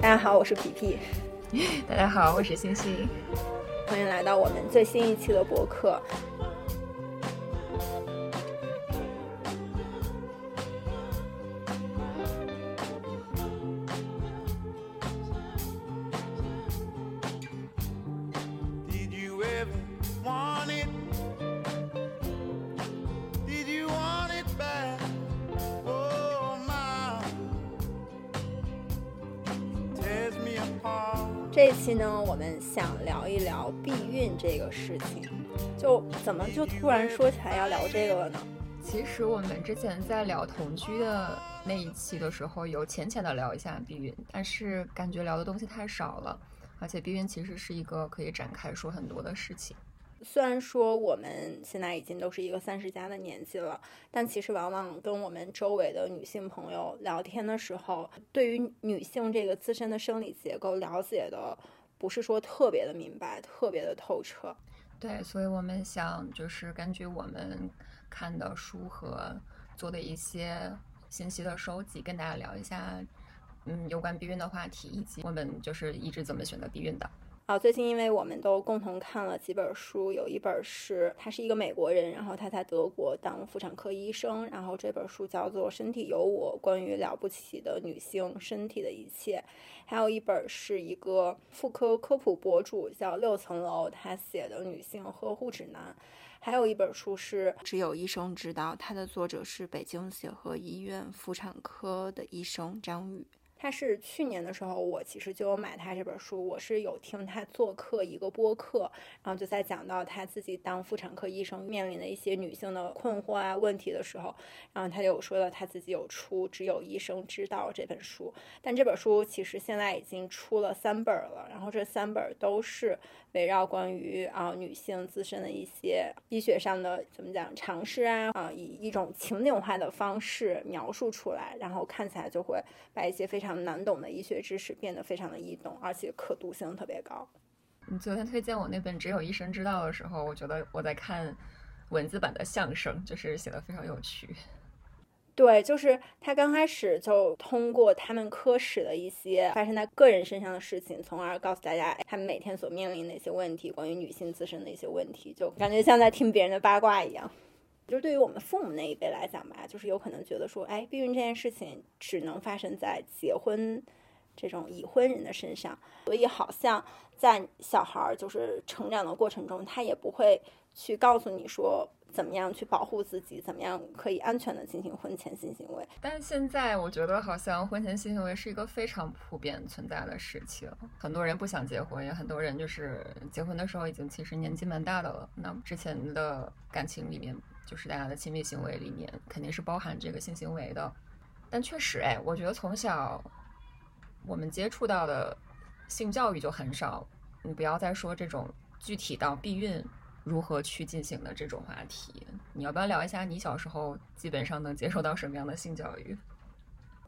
大家好，我是皮皮。大家好，我是星星。欢迎来到我们最新一期的博客。就怎么就突然说起来要聊这个了呢？其实我们之前在聊同居的那一期的时候，有浅浅的聊一下避孕，但是感觉聊的东西太少了。而且避孕其实是一个可以展开说很多的事情。虽然说我们现在已经都是一个三十加的年纪了，但其实往往跟我们周围的女性朋友聊天的时候，对于女性这个自身的生理结构了解的不是说特别的明白、特别的透彻。对，所以我们想就是根据我们看的书和做的一些信息的收集，跟大家聊一下，嗯，有关避孕的话题，以及我们就是一直怎么选择避孕的。啊，最近因为我们都共同看了几本书，有一本是他是一个美国人，然后他在德国当妇产科医生，然后这本书叫做《身体有我：关于了不起的女性身体的一切》，还有一本是一个妇科科普博主叫六层楼，他写的《女性呵护指南》，还有一本书是只有医生知道，它的作者是北京协和医院妇产科的医生张宇。他是去年的时候，我其实就有买他这本书，我是有听他做客一个播客，然后就在讲到他自己当妇产科医生面临的一些女性的困惑啊问题的时候，然后他就有说到他自己有出《只有医生知道》这本书，但这本书其实现在已经出了三本了，然后这三本都是围绕关于啊女性自身的一些医学上的怎么讲尝试啊啊以一种情景化的方式描述出来，然后看起来就会把一些非常。难懂的医学知识变得非常的易懂，而且可读性特别高。你昨天推荐我那本《只有医生知道》的时候，我觉得我在看文字版的相声，就是写的非常有趣。对，就是他刚开始就通过他们科室的一些发生在个人身上的事情，从而告诉大家他们每天所面临的一些问题，关于女性自身的一些问题，就感觉像在听别人的八卦一样。就是对于我们父母那一辈来讲吧，就是有可能觉得说，哎，避孕这件事情只能发生在结婚这种已婚人的身上，所以好像在小孩儿就是成长的过程中，他也不会去告诉你说怎么样去保护自己，怎么样可以安全的进行婚前性行为。但现在我觉得好像婚前性行为是一个非常普遍存在的事情，很多人不想结婚，也很多人就是结婚的时候已经其实年纪蛮大的了，那之前的感情里面。就是大家的亲密行为里面肯定是包含这个性行为的，但确实，哎，我觉得从小我们接触到的性教育就很少。你不要再说这种具体到避孕如何去进行的这种话题，你要不要聊一下你小时候基本上能接受到什么样的性教育？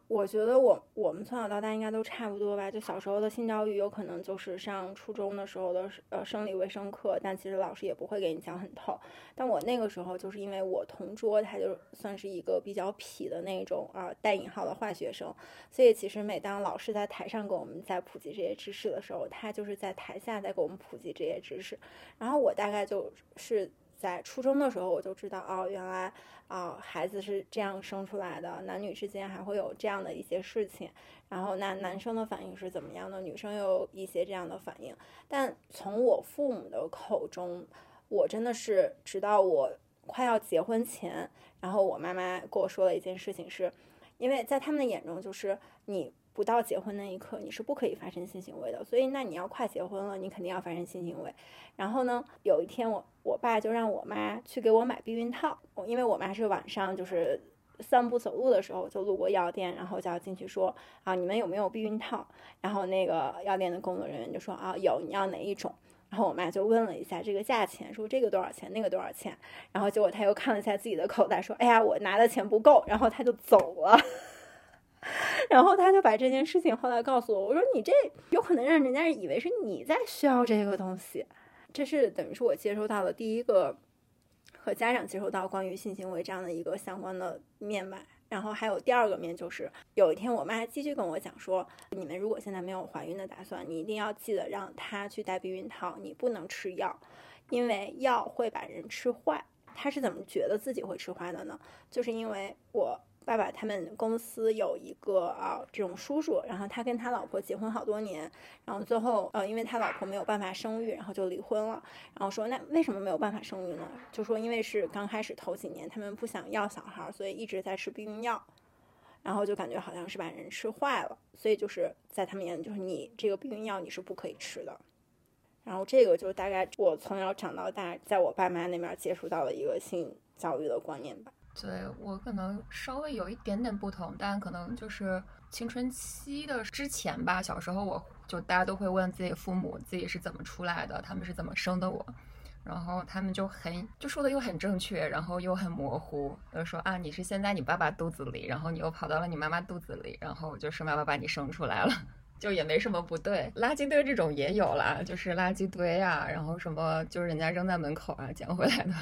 我觉得我我们从小到大应该都差不多吧。就小时候的性教育，有可能就是上初中的时候的呃生理卫生课，但其实老师也不会给你讲很透。但我那个时候就是因为我同桌，他就算是一个比较痞的那种啊带引号的坏学生，所以其实每当老师在台上给我们在普及这些知识的时候，他就是在台下在给我们普及这些知识。然后我大概就是在初中的时候，我就知道哦，原来。啊，孩子是这样生出来的，男女之间还会有这样的一些事情，然后那男生的反应是怎么样的，女生又有一些这样的反应。但从我父母的口中，我真的是直到我快要结婚前，然后我妈妈跟我说了一件事情，是因为在他们的眼中，就是你。不到结婚那一刻，你是不可以发生性行为的。所以，那你要快结婚了，你肯定要发生性行为。然后呢，有一天我我爸就让我妈去给我买避孕套，因为我妈是晚上就是散步走路的时候就路过药店，然后就要进去说啊，你们有没有避孕套？然后那个药店的工作人员就说啊，有，你要哪一种？然后我妈就问了一下这个价钱，说这个多少钱，那个多少钱？然后结果他又看了一下自己的口袋，说哎呀，我拿的钱不够，然后他就走了。然后他就把这件事情后来告诉我，我说你这有可能让人家以为是你在需要这个东西，这是等于是我接收到的第一个和家长接收到关于性行为这样的一个相关的面吧。然后还有第二个面，就是有一天我妈继续跟我讲说，你们如果现在没有怀孕的打算，你一定要记得让她去戴避孕套，你不能吃药，因为药会把人吃坏。他是怎么觉得自己会吃坏的呢？就是因为我。爸爸他们公司有一个啊这种叔叔，然后他跟他老婆结婚好多年，然后最后呃因为他老婆没有办法生育，然后就离婚了。然后说那为什么没有办法生育呢？就说因为是刚开始头几年他们不想要小孩，所以一直在吃避孕药，然后就感觉好像是把人吃坏了，所以就是在他们眼里就是你这个避孕药你是不可以吃的。然后这个就是大概我从小长到大，在我爸妈那边接触到的一个性教育的观念吧。对我可能稍微有一点点不同，但可能就是青春期的之前吧。小时候我就大家都会问自己父母自己是怎么出来的，他们是怎么生的我，然后他们就很就说的又很正确，然后又很模糊，就说啊你是先在你爸爸肚子里，然后你又跑到了你妈妈肚子里，然后就是妈妈把你生出来了，就也没什么不对。垃圾堆这种也有啦，就是垃圾堆啊，然后什么就是人家扔在门口啊捡回来的。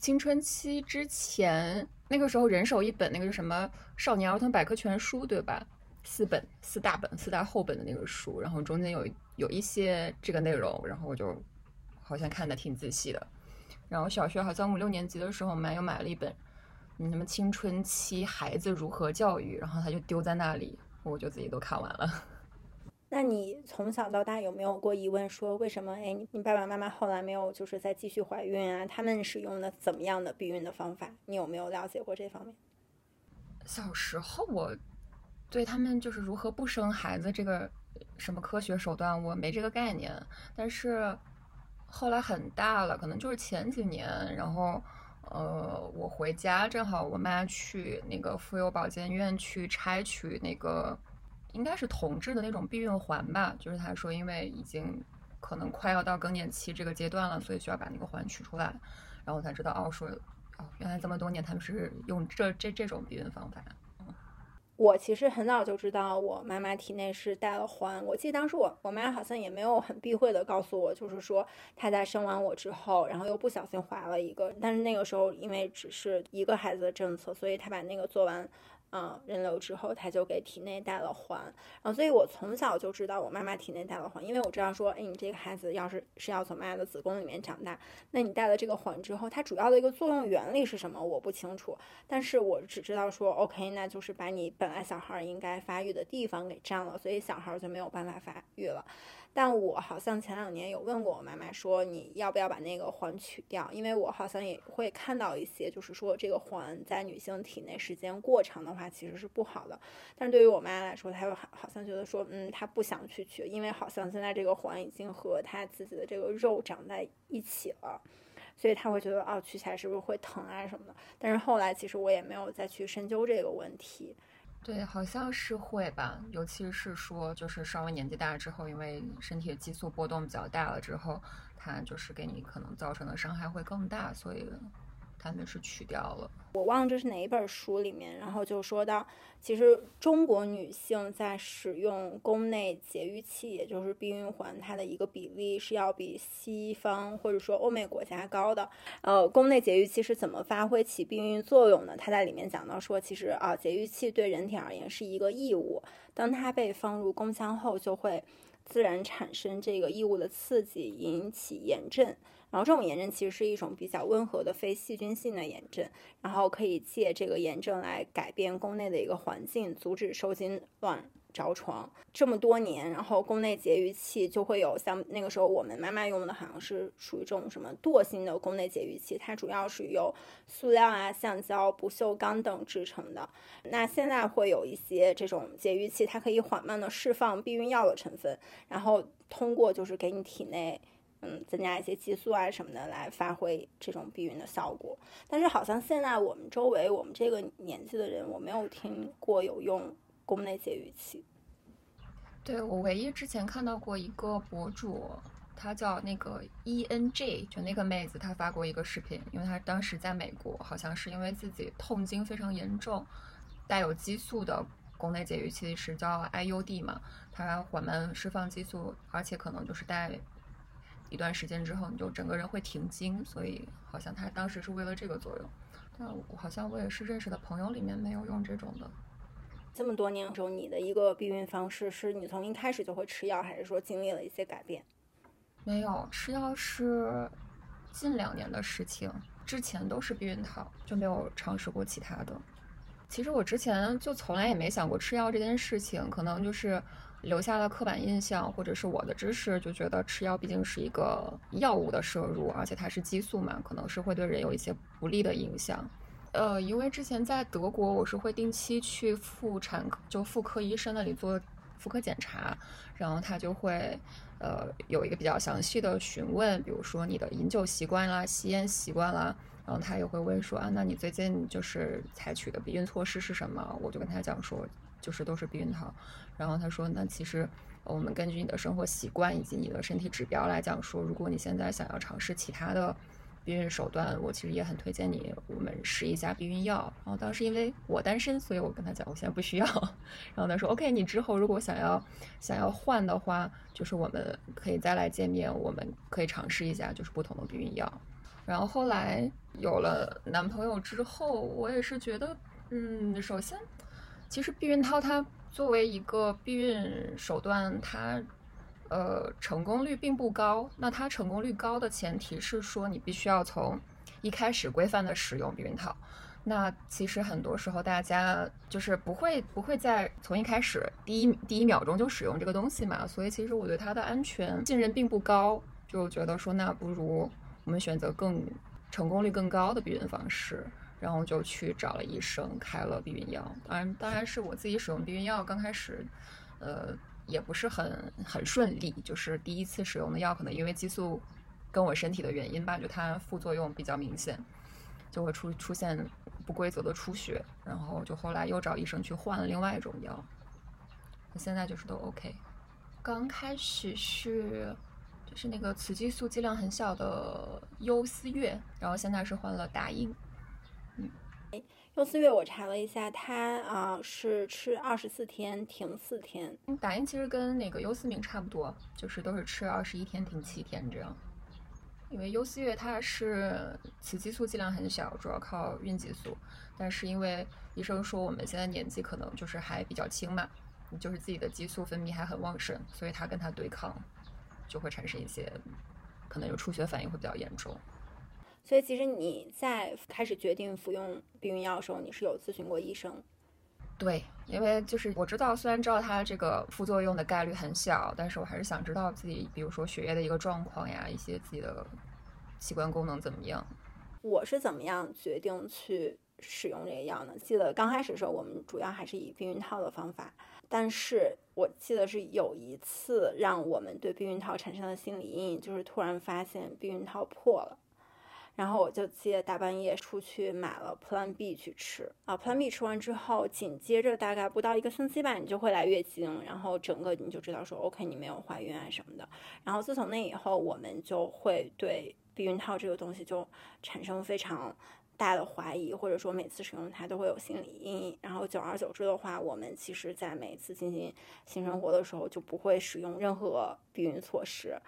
青春期之前。那个时候人手一本那个什么少年儿童百科全书，对吧？四本四大本四大厚本的那个书，然后中间有有一些这个内容，然后我就好像看的挺仔细的。然后小学好像五六年级的时候，我妈又买了一本，嗯什么青春期孩子如何教育，然后他就丢在那里，我就自己都看完了。那你从小到大有没有过疑问，说为什么？哎，你爸爸妈妈后来没有就是再继续怀孕啊？他们使用的怎么样的避孕的方法？你有没有了解过这方面？小时候我对他们就是如何不生孩子这个什么科学手段，我没这个概念。但是后来很大了，可能就是前几年，然后呃，我回家正好我妈去那个妇幼保健院去拆取那个。应该是铜制的那种避孕环吧，就是他说，因为已经可能快要到更年期这个阶段了，所以需要把那个环取出来，然后才知道哦，说哦，原来这么多年他们是用这这这种避孕方法。我其实很早就知道我妈妈体内是带了环，我记得当时我我妈好像也没有很避讳的告诉我，就是说她在生完我之后，然后又不小心怀了一个，但是那个时候因为只是一个孩子的政策，所以她把那个做完。嗯，人流之后，他就给体内带了环，然后所以我从小就知道我妈妈体内带了环，因为我知道说，哎，你这个孩子要是是要从妈妈的子宫里面长大，那你带了这个环之后，它主要的一个作用原理是什么？我不清楚，但是我只知道说，OK，那就是把你本来小孩应该发育的地方给占了，所以小孩就没有办法发育了。但我好像前两年有问过我妈妈，说你要不要把那个环取掉？因为我好像也会看到一些，就是说这个环在女性体内时间过长的话，其实是不好的。但是对于我妈来说，她又好好像觉得说，嗯，她不想去取，因为好像现在这个环已经和她自己的这个肉长在一起了，所以她会觉得，哦，取起来是不是会疼啊什么的？但是后来其实我也没有再去深究这个问题。对，好像是会吧，尤其是说，就是稍微年纪大了之后，因为身体的激素波动比较大了之后，它就是给你可能造成的伤害会更大，所以。他们是取掉了，我忘了这是哪一本书里面，然后就说到，其实中国女性在使用宫内节育器，也就是避孕环，它的一个比例是要比西方或者说欧美国家高的。呃，宫内节育器是怎么发挥起避孕作用呢？它在里面讲到说，其实啊，节育器对人体而言是一个异物，当它被放入宫腔后，就会自然产生这个异物的刺激，引起炎症。然后这种炎症其实是一种比较温和的非细菌性的炎症，然后可以借这个炎症来改变宫内的一个环境，阻止受精卵着床。这么多年，然后宫内节育器就会有像那个时候我们妈妈用的好像是属于这种什么惰性的宫内节育器，它主要是由塑料啊、橡胶、不锈钢等制成的。那现在会有一些这种节育器，它可以缓慢的释放避孕药的成分，然后通过就是给你体内。嗯，增加一些激素啊什么的来发挥这种避孕的效果，但是好像现在我们周围我们这个年纪的人，我没有听过有用宫内节育器。对我唯一之前看到过一个博主，她叫那个 E N J，就那个妹子，她发过一个视频，因为她当时在美国，好像是因为自己痛经非常严重，带有激素的宫内节育器是叫 IUD 嘛，它缓慢释放激素，而且可能就是带一段时间之后，你就整个人会停经，所以好像他当时是为了这个作用。但我好像我也是认识的朋友里面没有用这种的。这么多年中，你的一个避孕方式是你从一开始就会吃药，还是说经历了一些改变？没有吃药是近两年的事情，之前都是避孕套，就没有尝试过其他的。其实我之前就从来也没想过吃药这件事情，可能就是留下了刻板印象，或者是我的知识就觉得吃药毕竟是一个药物的摄入，而且它是激素嘛，可能是会对人有一些不利的影响。呃，因为之前在德国，我是会定期去妇产科，就妇科医生那里做妇科检查，然后他就会呃有一个比较详细的询问，比如说你的饮酒习惯啦、吸烟习惯啦，然后他也会问说啊，那你最近就是采取的避孕措施是什么？我就跟他讲说，就是都是避孕套。然后他说，那其实我们根据你的生活习惯以及你的身体指标来讲说，如果你现在想要尝试其他的。避孕手段，我其实也很推荐你，我们试一下避孕药。然后当时因为我单身，所以我跟他讲，我现在不需要。然后他说，OK，你之后如果想要想要换的话，就是我们可以再来见面，我们可以尝试一下，就是不同的避孕药。然后后来有了男朋友之后，我也是觉得，嗯，首先，其实避孕套它作为一个避孕手段，它。呃，成功率并不高。那它成功率高的前提是说，你必须要从一开始规范的使用避孕套。那其实很多时候大家就是不会不会在从一开始第一第一秒钟就使用这个东西嘛。所以其实我对它的安全信任并不高，就觉得说那不如我们选择更成功率更高的避孕方式，然后就去找了医生开了避孕药。当然，当然是我自己使用避孕药刚开始，呃。也不是很很顺利，就是第一次使用的药，可能因为激素跟我身体的原因吧，就它副作用比较明显，就会出出现不规则的出血，然后就后来又找医生去换了另外一种药，现在就是都 OK。刚开始是就是那个雌激素剂量很小的优思悦，然后现在是换了达英，嗯。优思悦我查了一下，它啊是吃二十四天停四天。打印其实跟那个优思明差不多，就是都是吃二十一天停七天这样。因为优思悦它是雌激素剂量很小，主要靠孕激素。但是因为医生说我们现在年纪可能就是还比较轻嘛，就是自己的激素分泌还很旺盛，所以它跟它对抗就会产生一些可能有出血反应会比较严重。所以其实你在开始决定服用避孕药的时候，你是有咨询过医生？对，因为就是我知道，虽然知道它这个副作用的概率很小，但是我还是想知道自己，比如说血液的一个状况呀，一些自己的器官功能怎么样。我是怎么样决定去使用这个药呢？记得刚开始的时候，我们主要还是以避孕套的方法，但是我记得是有一次让我们对避孕套产生了心理阴影，就是突然发现避孕套破了。然后我就记得大半夜出去买了 Plan B 去吃啊，Plan B 吃完之后，紧接着大概不到一个星期吧，你就会来月经，然后整个你就知道说 OK 你没有怀孕啊什么的。然后自从那以后，我们就会对避孕套这个东西就产生非常大的怀疑，或者说每次使用它都会有心理阴影。然后久而久之的话，我们其实在每次进行性生活的时候就不会使用任何避孕措施，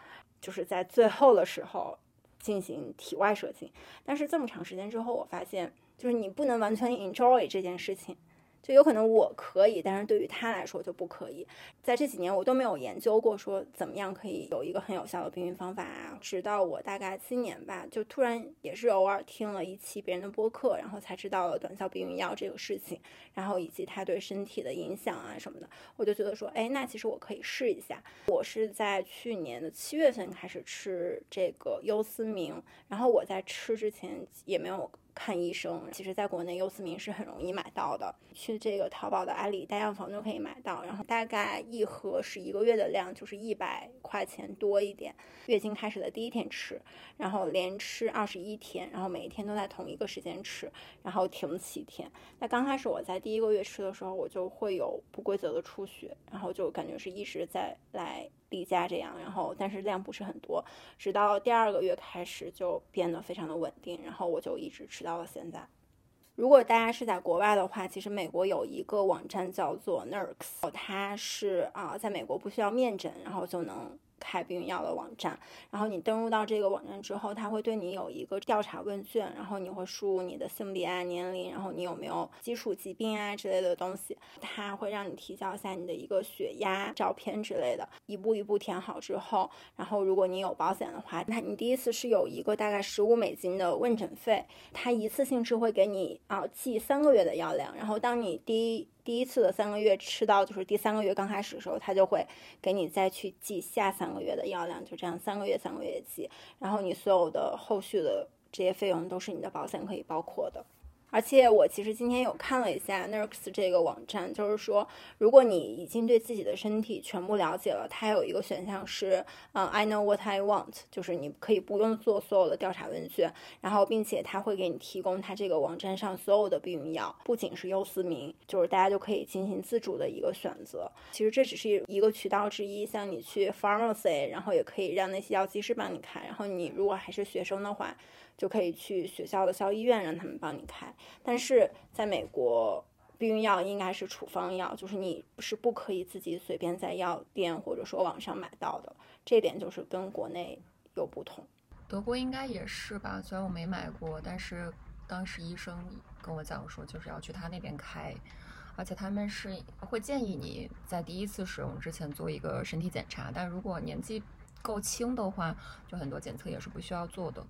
就是在最后的时候。进行体外射精，但是这么长时间之后，我发现就是你不能完全 enjoy 这件事情。就有可能我可以，但是对于他来说就不可以。在这几年，我都没有研究过说怎么样可以有一个很有效的避孕方法啊。直到我大概今年吧，就突然也是偶尔听了一期别人的播客，然后才知道了短效避孕药这个事情，然后以及它对身体的影响啊什么的。我就觉得说，哎，那其实我可以试一下。我是在去年的七月份开始吃这个优思明，然后我在吃之前也没有。看医生，其实在国内优思明是很容易买到的，去这个淘宝的阿里大药房就可以买到，然后大概一盒是一个月的量，就是一百块钱多一点。月经开始的第一天吃，然后连吃二十一天，然后每一天都在同一个时间吃，然后停七天。那刚开始我在第一个月吃的时候，我就会有不规则的出血，然后就感觉是一直在来。例假这样，然后但是量不是很多，直到第二个月开始就变得非常的稳定，然后我就一直吃到了现在。如果大家是在国外的话，其实美国有一个网站叫做 Nurx，它是啊，在美国不需要面诊，然后就能。开避孕药的网站，然后你登录到这个网站之后，它会对你有一个调查问卷，然后你会输入你的性别啊、年龄，然后你有没有基础疾病啊之类的东西，它会让你提交一下你的一个血压照片之类的，一步一步填好之后，然后如果你有保险的话，那你第一次是有一个大概十五美金的问诊费，它一次性是会给你啊寄三个月的药量，然后当你第一。第一次的三个月吃到，就是第三个月刚开始的时候，他就会给你再去记下三个月的药量，就这样三个月三个月记，然后你所有的后续的这些费用都是你的保险可以包括的。而且我其实今天有看了一下 Nurse 这个网站，就是说，如果你已经对自己的身体全部了解了，它有一个选项是，嗯，I know what I want，就是你可以不用做所有的调查问卷，然后并且它会给你提供它这个网站上所有的避孕药，不仅是优思明，就是大家就可以进行自主的一个选择。其实这只是一个渠道之一，像你去 pharmacy，然后也可以让那些药剂师帮你开，然后你如果还是学生的话。就可以去学校的校医院让他们帮你开，但是在美国，避孕药应该是处方药，就是你是不可以自己随便在药店或者说网上买到的，这点就是跟国内有不同。德国应该也是吧，虽然我没买过，但是当时医生跟我讲说，就是要去他那边开，而且他们是会建议你在第一次使用之前做一个身体检查，但如果年纪够轻的话，就很多检测也是不需要做的。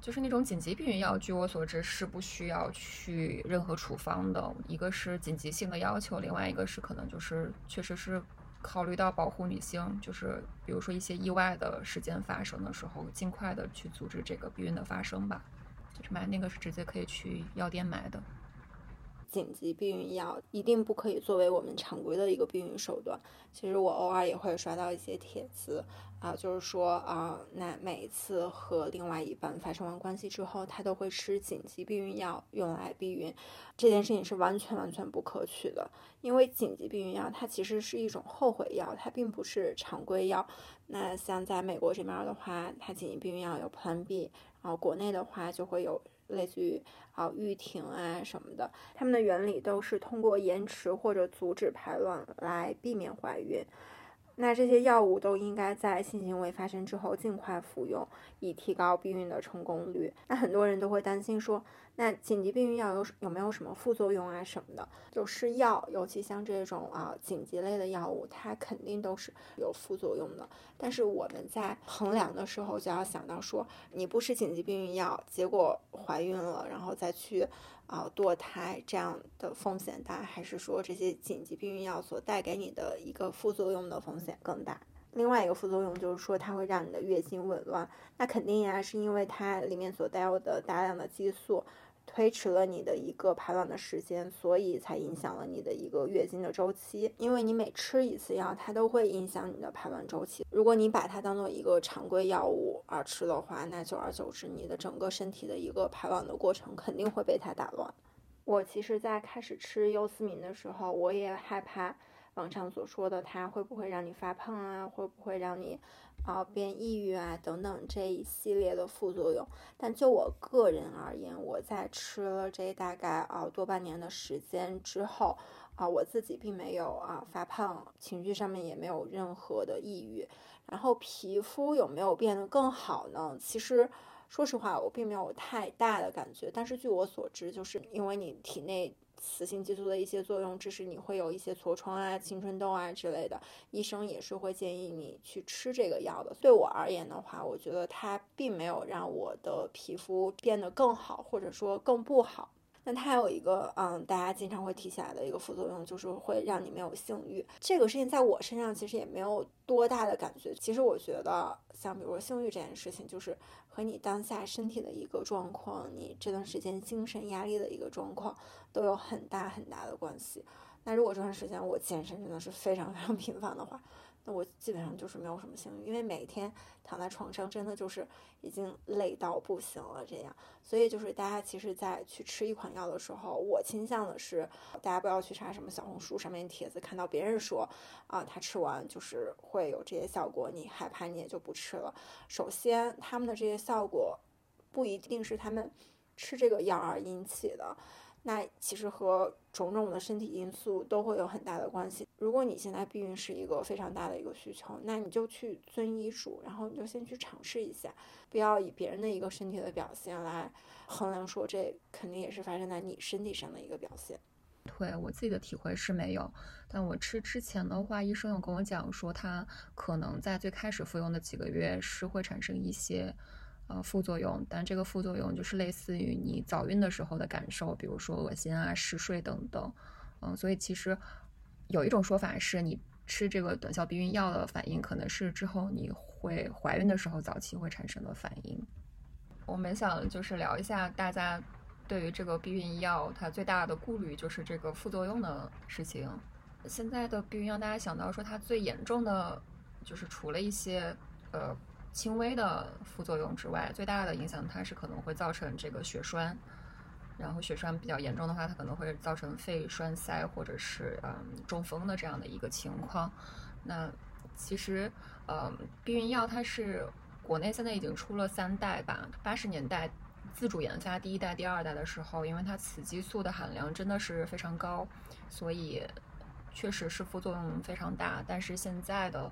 就是那种紧急避孕药，据我所知是不需要去任何处方的。一个是紧急性的要求，另外一个是可能就是确实是考虑到保护女性，就是比如说一些意外的事件发生的时候，尽快的去阻止这个避孕的发生吧。就是买那个是直接可以去药店买的。紧急避孕药一定不可以作为我们常规的一个避孕手段。其实我偶尔也会刷到一些帖子啊，就是说啊，那每一次和另外一半发生完关系之后，他都会吃紧急避孕药用来避孕，这件事情是完全完全不可取的。因为紧急避孕药它其实是一种后悔药，它并不是常规药。那像在美国这边的话，它紧急避孕药有 Plan B，然后国内的话就会有。类似于啊毓婷啊什么的，它们的原理都是通过延迟或者阻止排卵来避免怀孕。那这些药物都应该在性行为发生之后尽快服用，以提高避孕的成功率。那很多人都会担心说，那紧急避孕药有有没有什么副作用啊什么的？就是药，尤其像这种啊紧急类的药物，它肯定都是有副作用的。但是我们在衡量的时候就要想到说，你不吃紧急避孕药，结果怀孕了，然后再去。啊，堕胎这样的风险大，还是说这些紧急避孕药所带给你的一个副作用的风险更大？另外一个副作用就是说，它会让你的月经紊乱，那肯定呀，是因为它里面所带有的大量的激素。推迟了你的一个排卵的时间，所以才影响了你的一个月经的周期。因为你每吃一次药，它都会影响你的排卵周期。如果你把它当做一个常规药物而吃的话，那久而久之，你的整个身体的一个排卵的过程肯定会被它打乱。我其实，在开始吃优思明的时候，我也害怕网上所说的它会不会让你发胖啊，会不会让你。啊，变抑郁啊，等等这一系列的副作用。但就我个人而言，我在吃了这大概啊多半年的时间之后，啊，我自己并没有啊发胖，情绪上面也没有任何的抑郁。然后皮肤有没有变得更好呢？其实，说实话，我并没有太大的感觉。但是据我所知，就是因为你体内。雌性激素的一些作用，致使你会有一些痤疮啊、青春痘啊之类的，医生也是会建议你去吃这个药的。对我而言的话，我觉得它并没有让我的皮肤变得更好，或者说更不好。那它有一个，嗯，大家经常会提起来的一个副作用，就是会让你没有性欲。这个事情在我身上其实也没有多大的感觉。其实我觉得，像比如说性欲这件事情，就是和你当下身体的一个状况，你这段时间精神压力的一个状况，都有很大很大的关系。那如果这段时间我健身真的是非常非常 频繁的话，那我基本上就是没有什么性欲，因为每天躺在床上，真的就是已经累到不行了。这样，所以就是大家其实，在去吃一款药的时候，我倾向的是，大家不要去查什么小红书上面帖子，看到别人说啊，他吃完就是会有这些效果，你害怕你也就不吃了。首先，他们的这些效果不一定是他们吃这个药而引起的。那其实和种种的身体因素都会有很大的关系。如果你现在避孕是一个非常大的一个需求，那你就去遵医嘱，然后你就先去尝试一下，不要以别人的一个身体的表现来衡量，说这肯定也是发生在你身体上的一个表现。对我自己的体会是没有，但我吃之前的话，医生有跟我讲说，它可能在最开始服用的几个月是会产生一些。呃，副作用，但这个副作用就是类似于你早孕的时候的感受，比如说恶心啊、嗜睡等等。嗯，所以其实有一种说法是，你吃这个短效避孕药的反应，可能是之后你会怀孕的时候早期会产生的反应。我们想就是聊一下大家对于这个避孕药它最大的顾虑，就是这个副作用的事情。现在的避孕药，大家想到说它最严重的，就是除了一些呃。轻微的副作用之外，最大的影响它是可能会造成这个血栓，然后血栓比较严重的话，它可能会造成肺栓塞或者是嗯中风的这样的一个情况。那其实呃避孕药它是国内现在已经出了三代吧，八十年代自主研发第一代、第二代的时候，因为它雌激素的含量真的是非常高，所以确实是副作用非常大。但是现在的。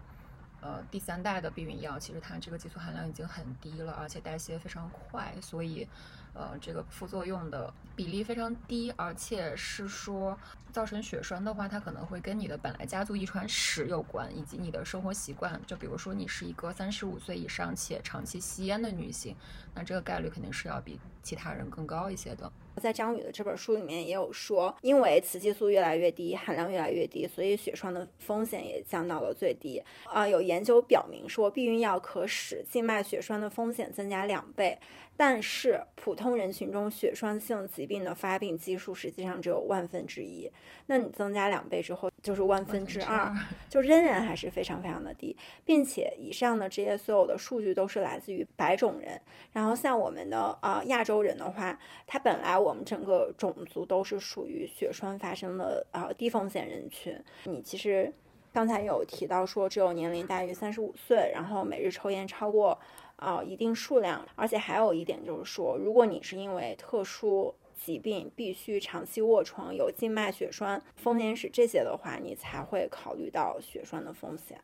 呃，第三代的避孕药其实它这个激素含量已经很低了，而且代谢非常快，所以，呃，这个副作用的比例非常低，而且是说造成血栓的话，它可能会跟你的本来家族遗传史有关，以及你的生活习惯。就比如说你是一个三十五岁以上且长期吸烟的女性，那这个概率肯定是要比其他人更高一些的。在张宇的这本书里面也有说，因为雌激素越来越低，含量越来越低，所以血栓的风险也降到了最低。啊，有研究表明说，避孕药可使静脉血栓的风险增加两倍。但是普通人群中血栓性疾病的发病基数实际上只有万分之一，那你增加两倍之后就是万分之二，就仍然还是非常非常的低，并且以上的这些所有的数据都是来自于白种人，然后像我们的啊亚洲人的话，他本来我们整个种族都是属于血栓发生的啊低风险人群，你其实刚才有提到说只有年龄大于三十五岁，然后每日抽烟超过。啊，一定数量，而且还有一点就是说，如果你是因为特殊疾病必须长期卧床，有静脉血栓风险史这些的话，你才会考虑到血栓的风险。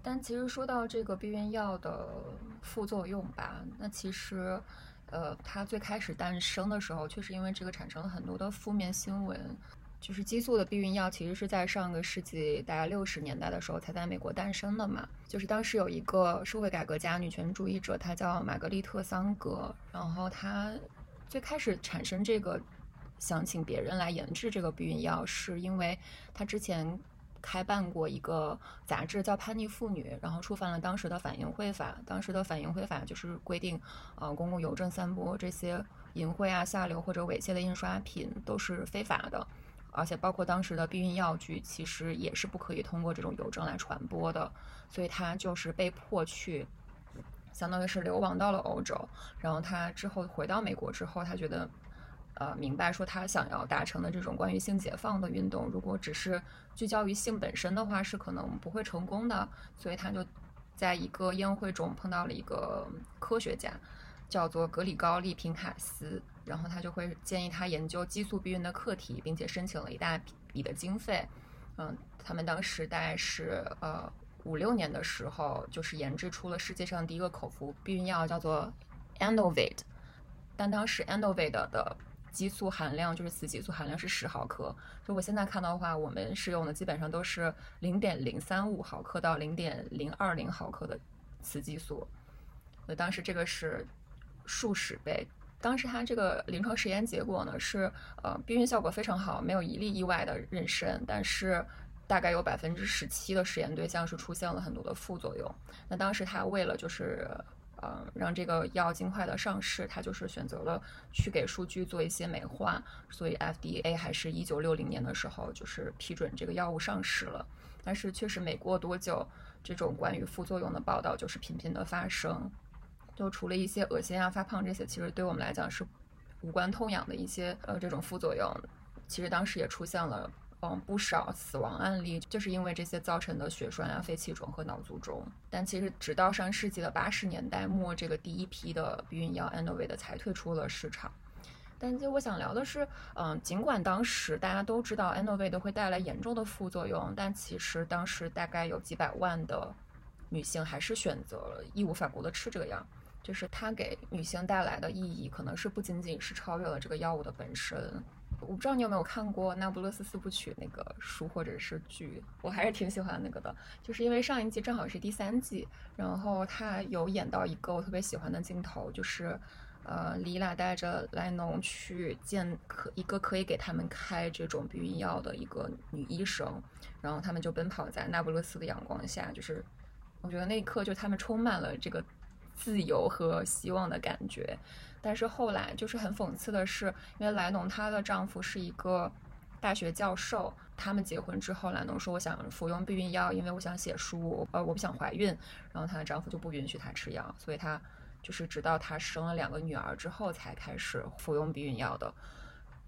但其实说到这个避孕药的副作用吧，那其实，呃，它最开始诞生的时候，确实因为这个产生了很多的负面新闻。就是激素的避孕药，其实是在上个世纪大概六十年代的时候才在美国诞生的嘛。就是当时有一个社会改革家、女权主义者，她叫玛格丽特·桑格。然后她最开始产生这个想请别人来研制这个避孕药，是因为她之前开办过一个杂志叫《叛逆妇女》，然后触犯了当时的反淫秽法。当时的反淫秽法就是规定，呃，公共邮政散播这些淫秽啊、下流或者猥亵的印刷品都是非法的。而且包括当时的避孕药具，其实也是不可以通过这种邮政来传播的，所以他就是被迫去，相当于是流亡到了欧洲。然后他之后回到美国之后，他觉得，呃，明白说他想要达成的这种关于性解放的运动，如果只是聚焦于性本身的话，是可能不会成功的。所以他就在一个宴会中碰到了一个科学家，叫做格里高利平卡斯。然后他就会建议他研究激素避孕的课题，并且申请了一大笔的经费。嗯，他们当时大概是呃五六年的时候，就是研制出了世界上第一个口服避孕药，叫做 Endovate。但当时 Endovate 的激素含量就是雌激素含量是十毫克。就我现在看到的话，我们使用的基本上都是零点零三五毫克到零点零二零毫克的雌激素。那当时这个是数十倍。当时他这个临床实验结果呢是，呃，避孕效果非常好，没有一例意外的妊娠，但是大概有百分之十七的实验对象是出现了很多的副作用。那当时他为了就是，呃，让这个药尽快的上市，他就是选择了去给数据做一些美化，所以 FDA 还是一九六零年的时候就是批准这个药物上市了。但是确实没过多久，这种关于副作用的报道就是频频的发生。就除了一些恶心啊、发胖这些，其实对我们来讲是无关痛痒的一些呃这种副作用。其实当时也出现了嗯不少死亡案例，就是因为这些造成的血栓啊、肺气肿和脑卒中。但其实直到上世纪的八十年代末，这个第一批的避孕药 Endovate 才退出了市场。但就我想聊的是，嗯，尽管当时大家都知道 a n o v a 的会带来严重的副作用，但其实当时大概有几百万的女性还是选择了义无反顾的吃这个药。就是它给女性带来的意义，可能是不仅仅是超越了这个药物的本身。我不知道你有没有看过《那不勒斯四部曲》那个书或者是剧，我还是挺喜欢那个的。就是因为上一季正好是第三季，然后他有演到一个我特别喜欢的镜头，就是呃，李拉带着莱农去见可一个可以给他们开这种避孕药的一个女医生，然后他们就奔跑在那不勒斯的阳光下，就是我觉得那一刻就他们充满了这个。自由和希望的感觉，但是后来就是很讽刺的是，因为莱农她的丈夫是一个大学教授，他们结婚之后，莱农说我想服用避孕药，因为我想写书，呃，我不想怀孕，然后她的丈夫就不允许她吃药，所以她就是直到她生了两个女儿之后才开始服用避孕药的。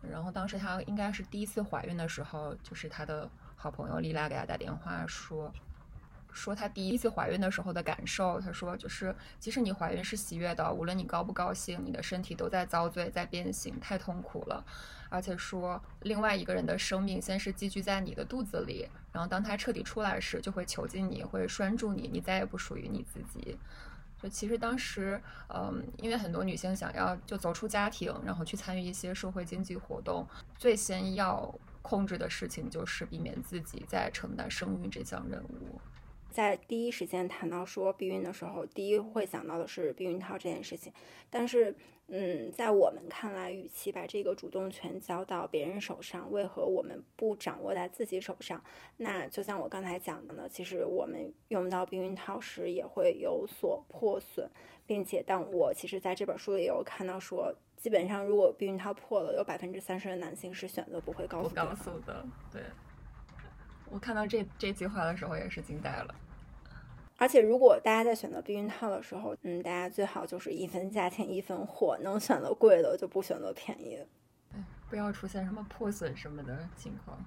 然后当时她应该是第一次怀孕的时候，就是她的好朋友丽拉给她打电话说。说她第一次怀孕的时候的感受，她说就是即使你怀孕是喜悦的，无论你高不高兴，你的身体都在遭罪，在变形，太痛苦了。而且说另外一个人的生命先是寄居在你的肚子里，然后当他彻底出来时，就会囚禁你，会拴住你，你再也不属于你自己。就其实当时，嗯，因为很多女性想要就走出家庭，然后去参与一些社会经济活动，最先要控制的事情就是避免自己在承担生育这项任务。在第一时间谈到说避孕的时候，第一会想到的是避孕套这件事情。但是，嗯，在我们看来，与其把这个主动权交到别人手上，为何我们不掌握在自己手上？那就像我刚才讲的呢，其实我们用到避孕套时也会有所破损，并且，但我其实在这本书里有看到说，基本上如果避孕套破了，有百分之三十的男性是选择不会告诉告诉的，对。我看到这这句话的时候也是惊呆了。而且，如果大家在选择避孕套的时候，嗯，大家最好就是一分价钱一分货，能选择贵的就不选择便宜的，不要出现什么破损什么的情况。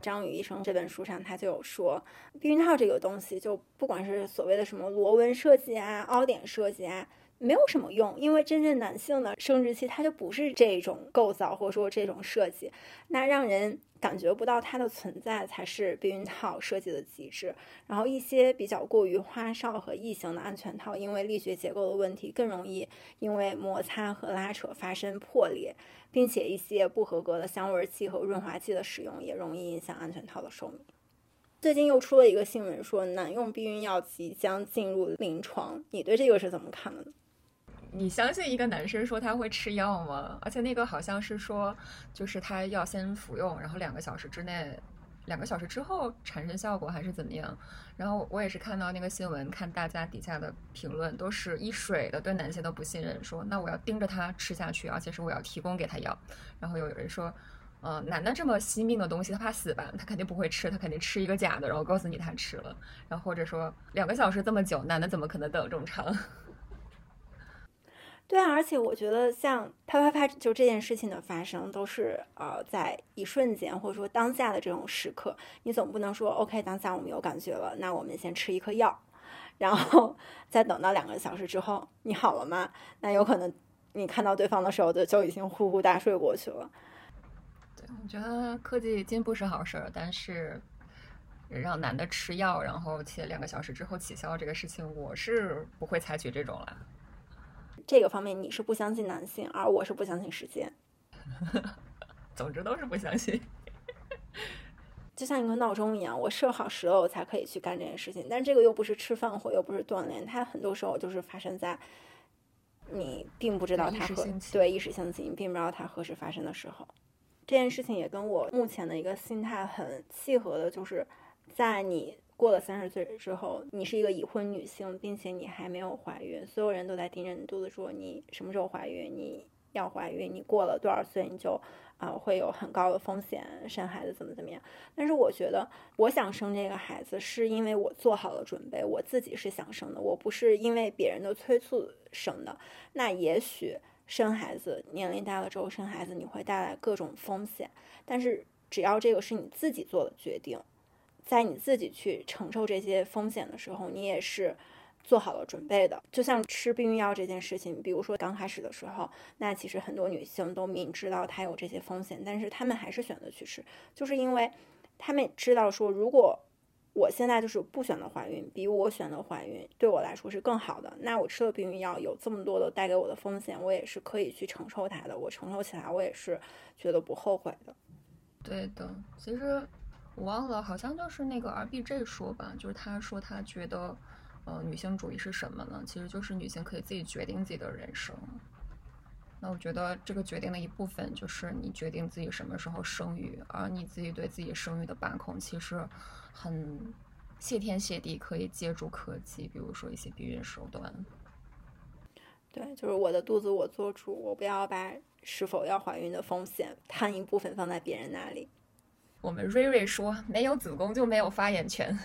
张宇医生这本书上他就有说，避孕套这个东西，就不管是所谓的什么螺纹设计啊、凹点设计啊。没有什么用，因为真正男性的生殖器它就不是这种构造或者说这种设计，那让人感觉不到它的存在才是避孕套设计的极致。然后一些比较过于花哨和异形的安全套，因为力学结构的问题，更容易因为摩擦和拉扯发生破裂，并且一些不合格的香味剂和润滑剂的使用也容易影响安全套的寿命。最近又出了一个新闻，说男用避孕药即将进入临床，你对这个是怎么看的呢？你相信一个男生说他会吃药吗？而且那个好像是说，就是他要先服用，然后两个小时之内，两个小时之后产生效果还是怎么样？然后我也是看到那个新闻，看大家底下的评论都是一水的对男性的不信任，说那我要盯着他吃下去，而且是我要提供给他药。然后有人说，呃，男的这么惜命的东西，他怕死吧？他肯定不会吃，他肯定吃一个假的，然后告诉你他吃了。然后或者说两个小时这么久，男的怎么可能等这么长？对啊，而且我觉得像啪啪啪，就这件事情的发生，都是呃在一瞬间或者说当下的这种时刻，你总不能说 OK，当下我们有感觉了，那我们先吃一颗药，然后再等到两个小时之后，你好了吗？那有可能你看到对方的时候，就就已经呼呼大睡过去了。对，我觉得科技进步是好事儿，但是让男的吃药，然后且两个小时之后起效这个事情，我是不会采取这种了。这个方面你是不相信男性，而我是不相信时间。总之都是不相信。就像一个闹钟一样，我设好时了，我才可以去干这件事情。但这个又不是吃饭或又不是锻炼，它很多时候就是发生在你并不知道它何对一时兴起，你并不知道它何时发生的时候。这件事情也跟我目前的一个心态很契合的，就是在你。过了三十岁之后，你是一个已婚女性，并且你还没有怀孕，所有人都在盯着你肚子说你什么时候怀孕，你要怀孕，你过了多少岁你就啊会有很高的风险生孩子怎么怎么样。但是我觉得我想生这个孩子是因为我做好了准备，我自己是想生的，我不是因为别人的催促生的。那也许生孩子年龄大了之后生孩子你会带来各种风险，但是只要这个是你自己做的决定。在你自己去承受这些风险的时候，你也是做好了准备的。就像吃避孕药这件事情，比如说刚开始的时候，那其实很多女性都明知道它有这些风险，但是她们还是选择去吃，就是因为她们知道说，如果我现在就是不选择怀孕，比我选择怀孕对我来说是更好的。那我吃了避孕药，有这么多的带给我的风险，我也是可以去承受它的。我承受起来，我也是觉得不后悔的。对的，其实我忘了，好像就是那个 R B J 说吧，就是他说他觉得，呃，女性主义是什么呢？其实就是女性可以自己决定自己的人生。那我觉得这个决定的一部分就是你决定自己什么时候生育，而你自己对自己生育的把控其实很谢天谢地，可以借助科技，比如说一些避孕手段。对，就是我的肚子我做主，我不要把是否要怀孕的风险摊一部分放在别人那里。我们瑞瑞说，没有子宫就没有发言权。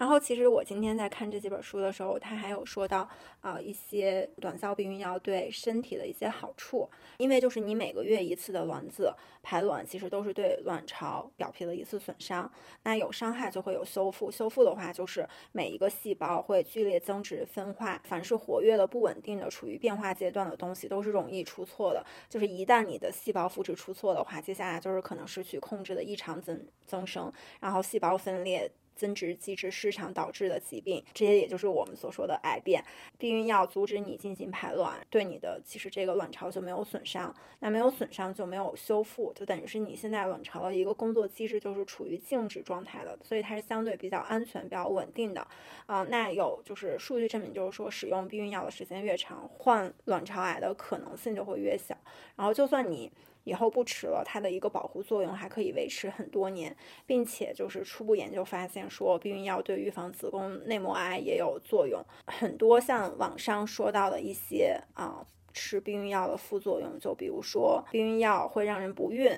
然后，其实我今天在看这几本书的时候，他还有说到啊一些短效避孕药对身体的一些好处。因为就是你每个月一次的卵子排卵，其实都是对卵巢表皮的一次损伤。那有伤害就会有修复，修复的话就是每一个细胞会剧烈增殖分化。凡是活跃的、不稳定的、处于变化阶段的东西，都是容易出错的。就是一旦你的细胞复制出错的话，接下来就是可能失去控制的异常增增生，然后细胞分裂。增殖机制失常导致的疾病，这些也就是我们所说的癌变。避孕药阻止你进行排卵，对你的其实这个卵巢就没有损伤，那没有损伤就没有修复，就等于是你现在卵巢的一个工作机制就是处于静止状态的，所以它是相对比较安全、比较稳定的。啊，那有就是数据证明，就是说使用避孕药的时间越长，患卵巢癌的可能性就会越小。然后就算你。以后不吃了，它的一个保护作用还可以维持很多年，并且就是初步研究发现说，避孕药对预防子宫内膜癌也有作用。很多像网上说到的一些啊，吃避孕药的副作用，就比如说避孕药会让人不孕，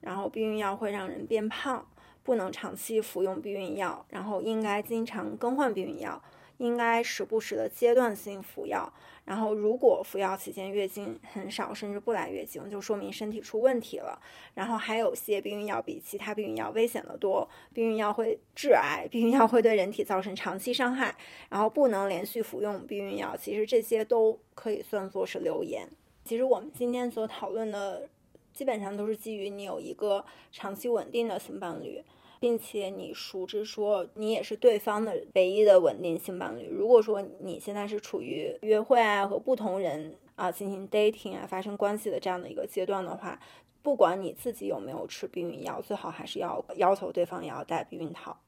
然后避孕药会让人变胖，不能长期服用避孕药，然后应该经常更换避孕药。应该时不时的阶段性服药，然后如果服药期间月经很少，甚至不来月经，就说明身体出问题了。然后还有些避孕药比其他避孕药危险的多，避孕药会致癌，避孕药会对人体造成长期伤害，然后不能连续服用避孕药。其实这些都可以算作是流言。其实我们今天所讨论的，基本上都是基于你有一个长期稳定的性伴侣。并且你熟知说你也是对方的唯一的稳定性伴侣。如果说你现在是处于约会啊和不同人啊进行 dating 啊发生关系的这样的一个阶段的话，不管你自己有没有吃避孕药，最好还是要要求对方也要戴避孕套。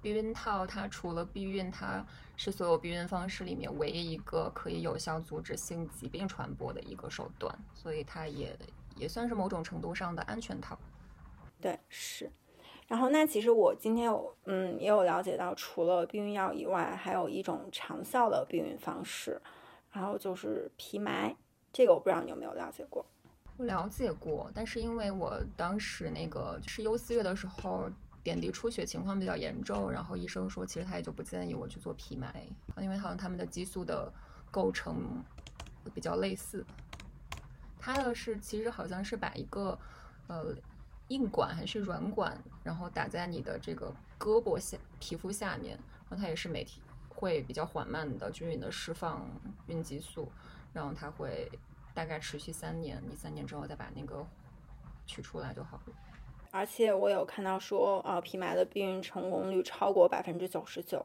避孕套它除了避孕，它是所有避孕方式里面唯一一个可以有效阻止性疾病传播的一个手段，所以它也也算是某种程度上的安全套。对，是。然后，那其实我今天有，嗯，也有了解到，除了避孕药以外，还有一种长效的避孕方式，然后就是皮埋。这个我不知道你有没有了解过？我了解过，但是因为我当时那个是优四月的时候，点滴出血情况比较严重，然后医生说，其实他也就不建议我去做皮埋，因为好像他们的激素的构成比较类似。他的是其实好像是把一个，呃。硬管还是软管，然后打在你的这个胳膊下皮肤下面，然后它也是每天会比较缓慢的均匀的释放孕激素，然后它会大概持续三年，你三年之后再把那个取出来就好了。而且我有看到说，呃，皮埋的避孕成功率超过百分之九十九。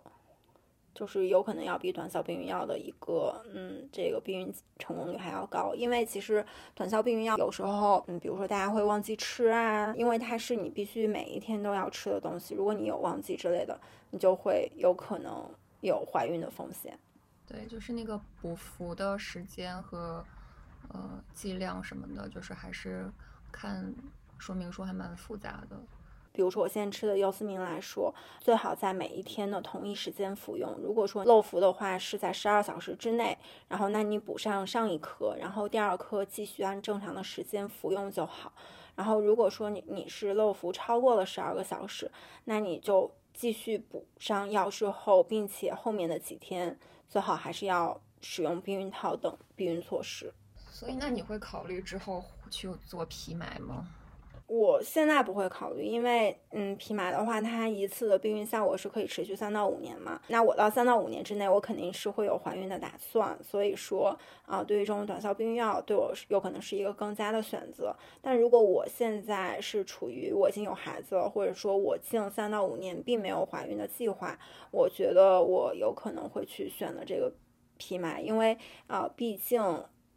就是有可能要比短效避孕药的一个，嗯，这个避孕成功率还要高，因为其实短效避孕药有时候，嗯，比如说大家会忘记吃啊，因为它是你必须每一天都要吃的东西，如果你有忘记之类的，你就会有可能有怀孕的风险。对，就是那个补服的时间和呃剂量什么的，就是还是看说明书还蛮复杂的。比如说我现在吃的优思明来说，最好在每一天的同一时间服用。如果说漏服的话，是在十二小时之内，然后那你补上上一颗，然后第二颗继续按正常的时间服用就好。然后如果说你你是漏服超过了十二个小时，那你就继续补上药之后，并且后面的几天最好还是要使用避孕套等避孕措施。所以那你会考虑之后去做皮埋吗？我现在不会考虑，因为嗯，皮麻的话，它一次的避孕效果是可以持续三到五年嘛。那我到三到五年之内，我肯定是会有怀孕的打算。所以说啊，对于这种短效避孕药，对我有可能是一个更佳的选择。但如果我现在是处于我已经有孩子了，或者说我近三到五年并没有怀孕的计划，我觉得我有可能会去选择这个皮麻，因为啊，毕竟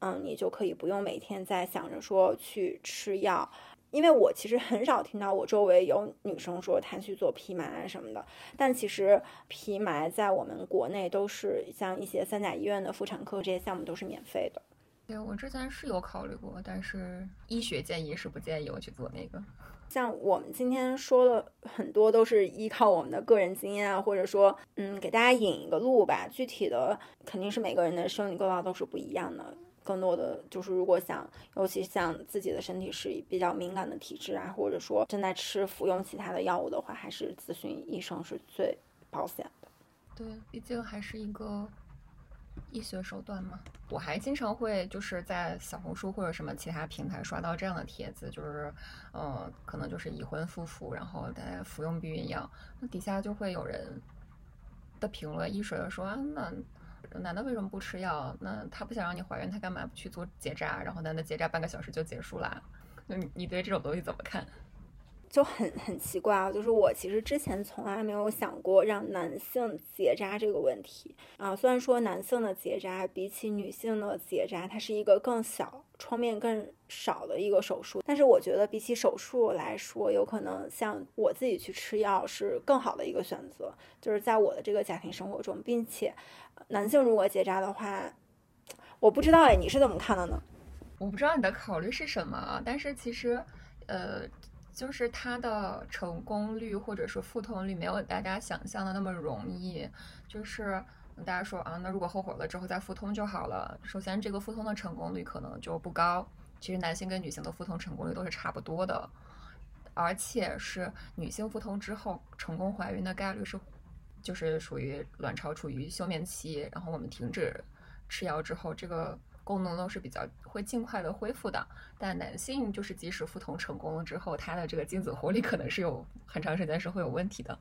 嗯，你就可以不用每天在想着说去吃药。因为我其实很少听到我周围有女生说她去做皮埋什么的，但其实皮埋在我们国内都是像一些三甲医院的妇产科这些项目都是免费的。对我之前是有考虑过，但是医学建议是不建议我去做那个。像我们今天说的很多都是依靠我们的个人经验啊，或者说嗯给大家引一个路吧，具体的肯定是每个人的生理构造都是不一样的。更多的就是，如果想，尤其像自己的身体是比较敏感的体质啊，或者说正在吃服用其他的药物的话，还是咨询医生是最保险的。对，毕竟还是一个医学手段嘛。我还经常会就是在小红书或者什么其他平台刷到这样的帖子，就是，呃，可能就是已婚夫妇，然后在服用避孕药，那底下就会有人的评论一水的说啊，那。男的为什么不吃药？那他不想让你怀孕，他干嘛不去做结扎？然后男的结扎半个小时就结束啦？那你你对这种东西怎么看？就很很奇怪啊！就是我其实之前从来没有想过让男性结扎这个问题啊。虽然说男性的结扎比起女性的结扎，它是一个更小、创面更少的一个手术，但是我觉得比起手术来说，有可能像我自己去吃药是更好的一个选择。就是在我的这个家庭生活中，并且男性如果结扎的话，我不知道哎，你是怎么看的呢？我不知道你的考虑是什么，但是其实，呃。就是它的成功率或者是腹痛率没有大家想象的那么容易。就是大家说啊，那如果后悔了之后再复通就好了。首先，这个复通的成功率可能就不高。其实男性跟女性的复通成功率都是差不多的，而且是女性腹痛之后成功怀孕的概率是，就是属于卵巢处于休眠期，然后我们停止吃药之后，这个。功能都是比较会尽快的恢复的，但男性就是即使腹痛成功了之后，他的这个精子活力可能是有很长时间是会有问题的。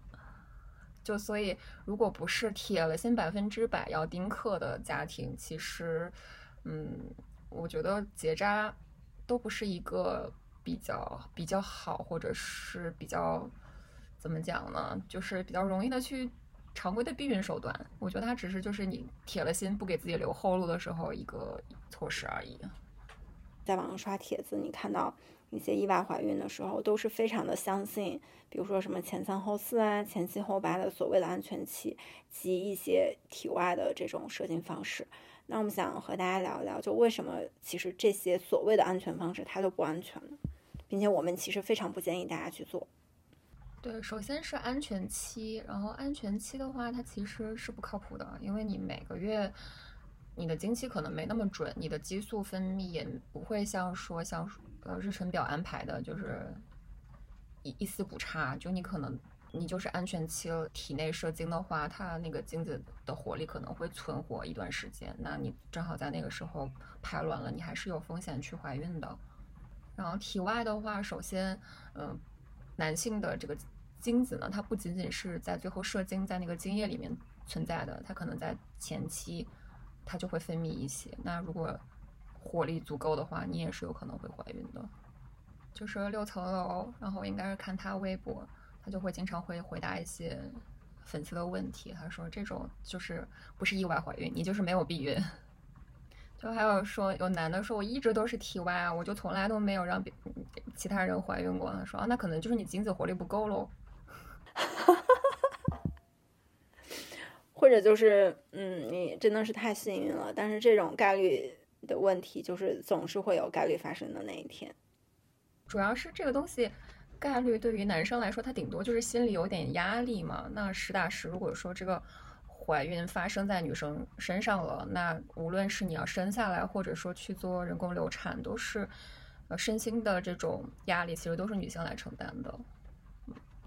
就所以，如果不是铁了心百分之百要丁克的家庭，其实，嗯，我觉得结扎都不是一个比较比较好，或者是比较怎么讲呢？就是比较容易的去。常规的避孕手段，我觉得它只是就是你铁了心不给自己留后路的时候一个措施而已。在网上刷帖子，你看到一些意外怀孕的时候，都是非常的相信，比如说什么前三后四啊、前七后八的所谓的安全期及一些体外的这种射精方式。那我们想和大家聊一聊，就为什么其实这些所谓的安全方式它都不安全呢？并且我们其实非常不建议大家去做。对，首先是安全期，然后安全期的话，它其实是不靠谱的，因为你每个月你的经期可能没那么准，你的激素分泌也不会像说像呃日程表安排的，就是一一丝不差。就你可能你就是安全期了，体内射精的话，它那个精子的活力可能会存活一段时间，那你正好在那个时候排卵了，你还是有风险去怀孕的。然后体外的话，首先嗯，男性的这个。精子呢，它不仅仅是在最后射精在那个精液里面存在的，它可能在前期它就会分泌一些。那如果火力足够的话，你也是有可能会怀孕的。就是六层楼，然后应该是看他微博，他就会经常会回答一些粉丝的问题。他说这种就是不是意外怀孕，你就是没有避孕。就还有说有男的说我一直都是体外啊，我就从来都没有让别其他人怀孕过。他说啊，那可能就是你精子活力不够喽。或者就是，嗯，你真的是太幸运了。但是这种概率的问题，就是总是会有概率发生的那一天。主要是这个东西，概率对于男生来说，他顶多就是心里有点压力嘛。那实打实，如果说这个怀孕发生在女生身上了，那无论是你要生下来，或者说去做人工流产，都是呃身心的这种压力，其实都是女性来承担的。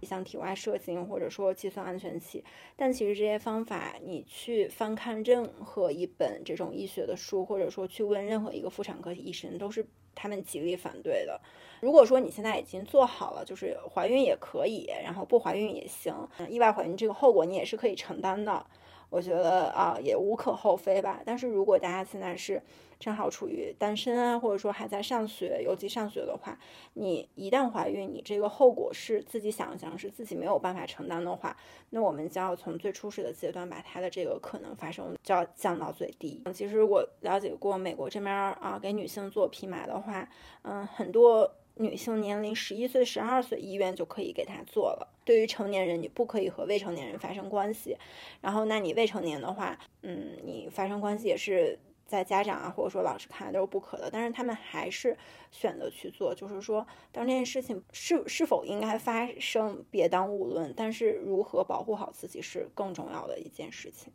像体外射精，或者说计算安全期，但其实这些方法，你去翻看任何一本这种医学的书，或者说去问任何一个妇产科医生，都是他们极力反对的。如果说你现在已经做好了，就是怀孕也可以，然后不怀孕也行，意外怀孕这个后果你也是可以承担的。我觉得啊，也无可厚非吧。但是如果大家现在是正好处于单身啊，或者说还在上学，尤其上学的话，你一旦怀孕，你这个后果是自己想象是自己没有办法承担的话，那我们就要从最初始的阶段把它的这个可能发生就要降到最低。其实我了解过美国这边啊，给女性做皮麻的话，嗯，很多。女性年龄十一岁、十二岁，医院就可以给她做了。对于成年人，你不可以和未成年人发生关系。然后，那你未成年的话，嗯，你发生关系也是在家长啊，或者说老师看来都是不可的。但是他们还是选择去做。就是说，当这件事情是是否应该发生，别当无论。但是如何保护好自己是更重要的一件事情。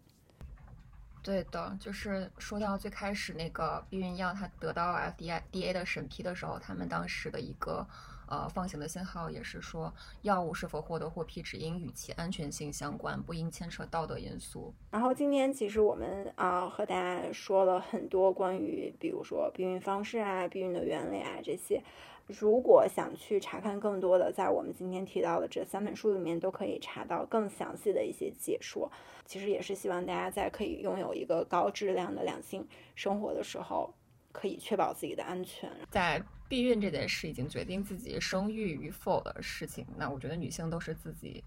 对的，就是说到最开始那个避孕药，它得到 FDA 的审批的时候，他们当时的一个呃放行的信号也是说，药物是否获得获批只应与其安全性相关，不应牵扯道德因素。然后今天其实我们啊和大家说了很多关于，比如说避孕方式啊、避孕的原理啊这些。如果想去查看更多的，在我们今天提到的这三本书里面，都可以查到更详细的一些解说。其实也是希望大家在可以拥有一个高质量的两性生活的时候，可以确保自己的安全。在避孕这件事已经决定自己生育与否的事情，那我觉得女性都是自己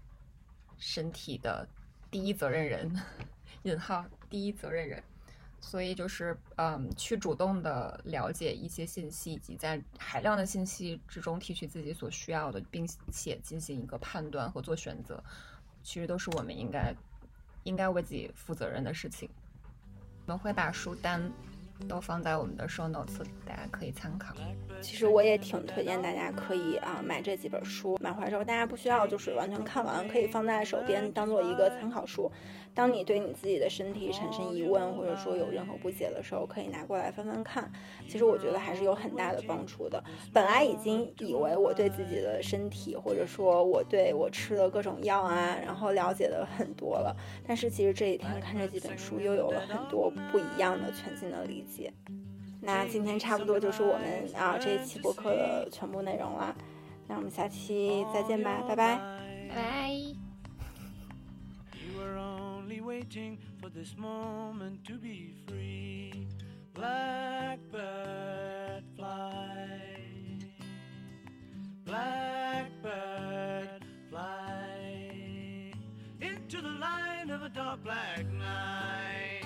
身体的第一责任人（ 引号第一责任人）。所以就是，嗯，去主动的了解一些信息，以及在海量的信息之中提取自己所需要的，并且进行一个判断和做选择，其实都是我们应该应该为自己负责任的事情。我们会把书单。都放在我们的 show notes，大家可以参考。其实我也挺推荐大家可以啊买这几本书，买回来之后大家不需要就是完全看完，可以放在手边当做一个参考书。当你对你自己的身体产生疑问，或者说有任何不解的时候，可以拿过来翻翻看。其实我觉得还是有很大的帮助的。本来已经以为我对自己的身体，或者说我对我吃的各种药啊，然后了解的很多了，但是其实这几天看这几本书，又有了很多不一样的全新的理解。那今天差不多就是我们啊这一期播客的全部内容了。那我们下期再见吧，拜拜，拜拜。waiting for this moment to be free. Blackbird fly, blackbird fly into the line of a dark black night.